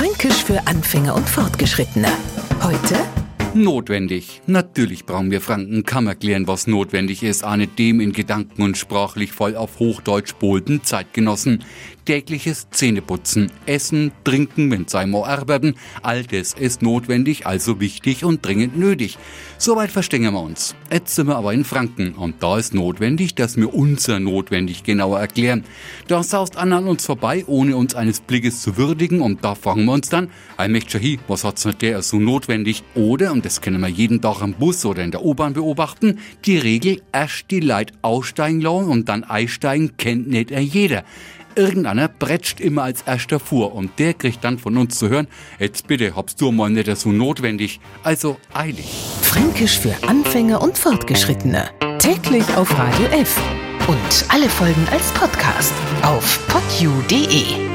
Fränkisch für Anfänger und Fortgeschrittene. Heute Notwendig. Natürlich brauchen wir Franken kaum erklären, was notwendig ist, ahne dem in Gedanken und sprachlich voll auf Hochdeutsch bohlten Zeitgenossen. Tägliches Zähneputzen, Essen, Trinken, wenn einmal arbeiten, all das ist notwendig, also wichtig und dringend nötig. Soweit verstehen wir uns. Jetzt sind wir aber in Franken und da ist notwendig, dass wir unser notwendig genauer erklären. Da saust Anna an uns vorbei, ohne uns eines Blickes zu würdigen und da fragen wir uns dann, allmächtiger hi, was hat's nicht der so notwendig? Oder, und das können wir jeden Tag am Bus oder in der U-Bahn beobachten, die Regel, erst die Leid aussteigen lassen und dann einsteigen kennt nicht er jeder. Irgendeiner bretscht immer als erster vor und der kriegt dann von uns zu hören, jetzt bitte, habst du mal nicht so notwendig, also eilig. Fränkisch für Anfänger und Fortgeschrittene. Täglich auf Radio F. Und alle Folgen als Podcast auf podu.de.